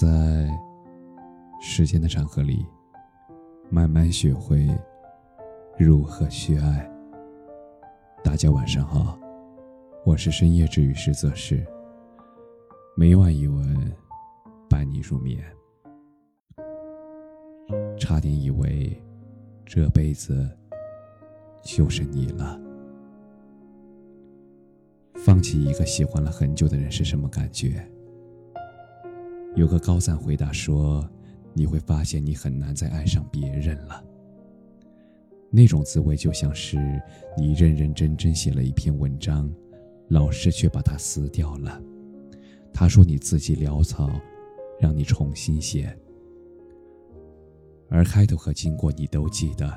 在时间的长河里，慢慢学会如何去爱。大家晚上好，我是深夜治愈师泽是，每晚一文伴你入眠。差点以为这辈子就是你了。放弃一个喜欢了很久的人是什么感觉？有个高赞回答说：“你会发现你很难再爱上别人了。那种滋味就像是你认认真真写了一篇文章，老师却把它撕掉了。他说你字迹潦草，让你重新写。而开头和经过你都记得，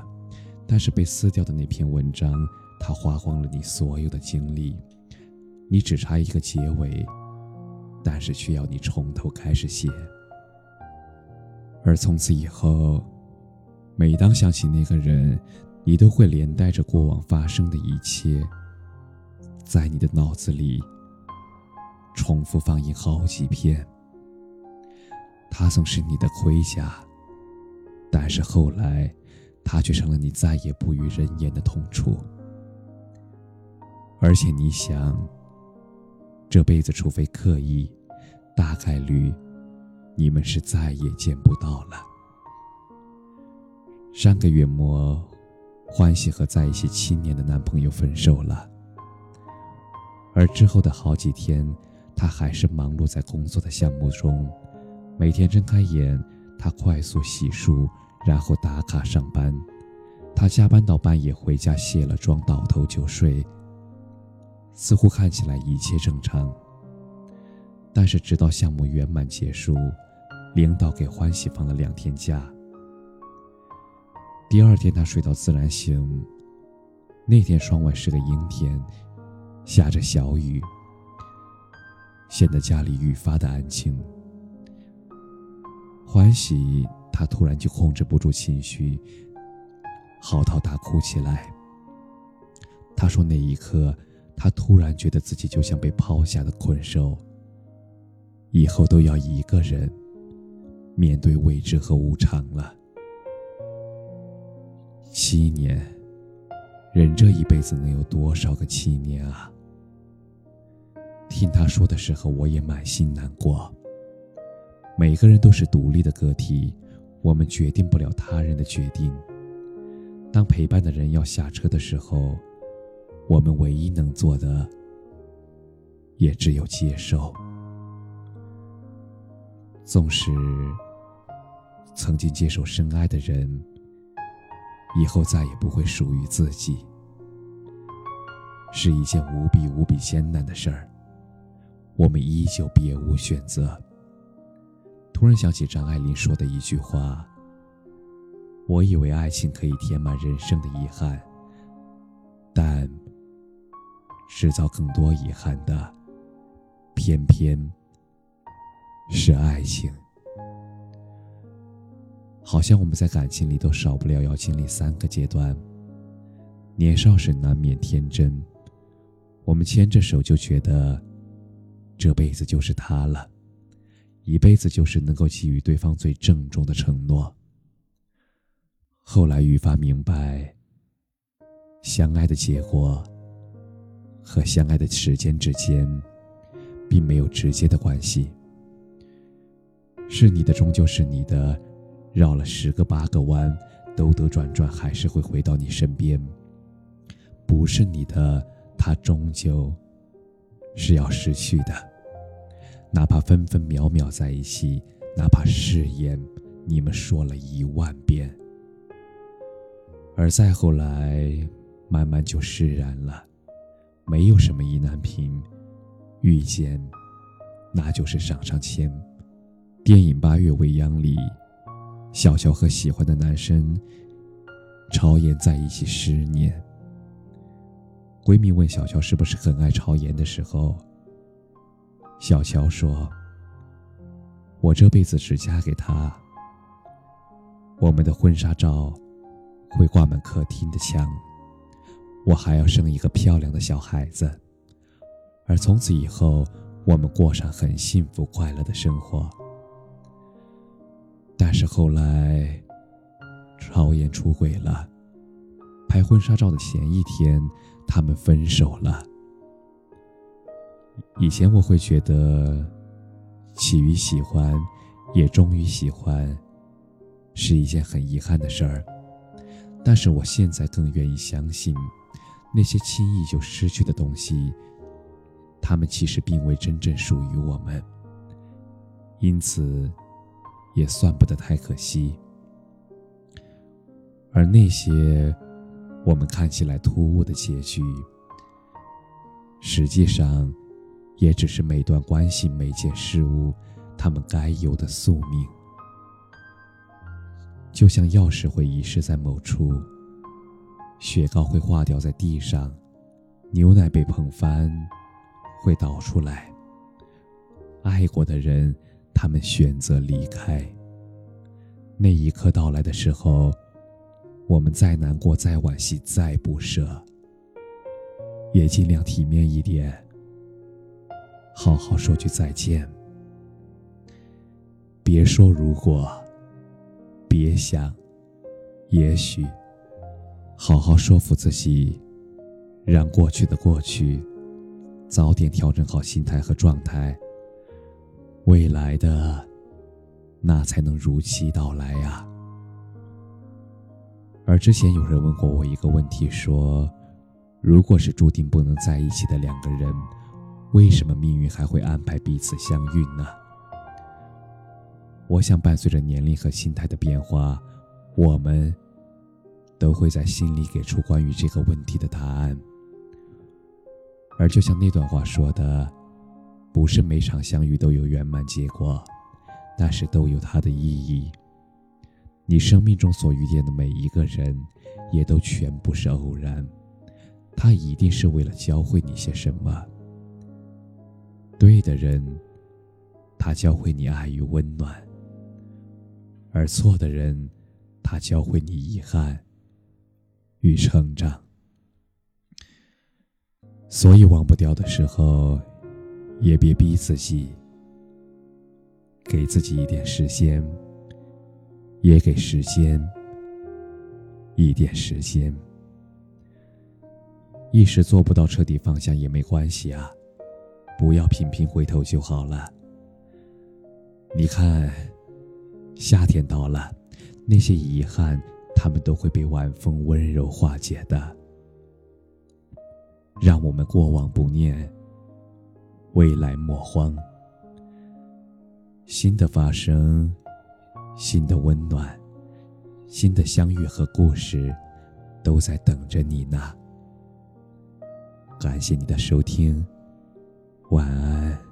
但是被撕掉的那篇文章，它花光了你所有的精力，你只差一个结尾。”但是却要你从头开始写，而从此以后，每当想起那个人，你都会连带着过往发生的一切，在你的脑子里重复放映好几遍。他曾是你的盔甲，但是后来，他却成了你再也不与人言的痛楚。而且你想，这辈子除非刻意。大概率，你们是再也见不到了。上个月末，欢喜和在一起七年的男朋友分手了。而之后的好几天，她还是忙碌在工作的项目中。每天睁开眼，她快速洗漱，然后打卡上班。她加班到半夜回家，卸了妆，倒头就睡。似乎看起来一切正常。但是，直到项目圆满结束，领导给欢喜放了两天假。第二天，他睡到自然醒。那天窗外是个阴天，下着小雨，显得家里愈发的安静。欢喜，他突然就控制不住情绪，嚎啕大哭起来。他说：“那一刻，他突然觉得自己就像被抛下的困兽。”以后都要一个人面对未知和无常了。七年，人这一辈子能有多少个七年啊？听他说的时候，我也满心难过。每个人都是独立的个体，我们决定不了他人的决定。当陪伴的人要下车的时候，我们唯一能做的，也只有接受。纵使曾经接受深爱的人，以后再也不会属于自己，是一件无比无比艰难的事儿。我们依旧别无选择。突然想起张爱玲说的一句话：“我以为爱情可以填满人生的遗憾，但制造更多遗憾的，偏偏……”是爱情，好像我们在感情里都少不了要经历三个阶段。年少时难免天真，我们牵着手就觉得这辈子就是他了，一辈子就是能够给予对方最郑重的承诺。后来愈发明白，相爱的结果和相爱的时间之间，并没有直接的关系。是你的，终究是你的，绕了十个八个弯，兜兜转转，还是会回到你身边。不是你的，他终究是要失去的。哪怕分分秒秒在一起，哪怕誓言你们说了一万遍，而再后来，慢慢就释然了。没有什么意难平，遇见，那就是上上签。电影《八月未央》里，小乔和喜欢的男生朝颜在一起十年。闺蜜问小乔是不是很爱朝颜的时候，小乔说：“我这辈子只嫁给他。我们的婚纱照会挂满客厅的墙，我还要生一个漂亮的小孩子，而从此以后，我们过上很幸福快乐的生活。”但是后来，超妍出轨了。拍婚纱照的前一天，他们分手了。以前我会觉得，起于喜欢，也终于喜欢，是一件很遗憾的事儿。但是我现在更愿意相信，那些轻易就失去的东西，他们其实并未真正属于我们。因此，也算不得太可惜。而那些我们看起来突兀的结局，实际上，也只是每段关系、每件事物，他们该有的宿命。就像钥匙会遗失在某处，雪糕会化掉在地上，牛奶被碰翻，会倒出来。爱过的人。他们选择离开。那一刻到来的时候，我们再难过、再惋惜、再不舍，也尽量体面一点，好好说句再见。别说如果，别想，也许，好好说服自己，让过去的过去，早点调整好心态和状态。未来的，那才能如期到来呀。而之前有人问过我一个问题，说：“如果是注定不能在一起的两个人，为什么命运还会安排彼此相遇呢？”我想，伴随着年龄和心态的变化，我们都会在心里给出关于这个问题的答案。而就像那段话说的。不是每场相遇都有圆满结果，但是都有它的意义。你生命中所遇见的每一个人，也都全部是偶然，他一定是为了教会你些什么。对的人，他教会你爱与温暖；而错的人，他教会你遗憾与成长。所以忘不掉的时候。也别逼自己，给自己一点时间，也给时间一点时间。一时做不到彻底放下也没关系啊，不要频频回头就好了。你看，夏天到了，那些遗憾，他们都会被晚风温柔化解的。让我们过往不念。未来莫慌，新的发生，新的温暖，新的相遇和故事，都在等着你呢。感谢你的收听，晚安。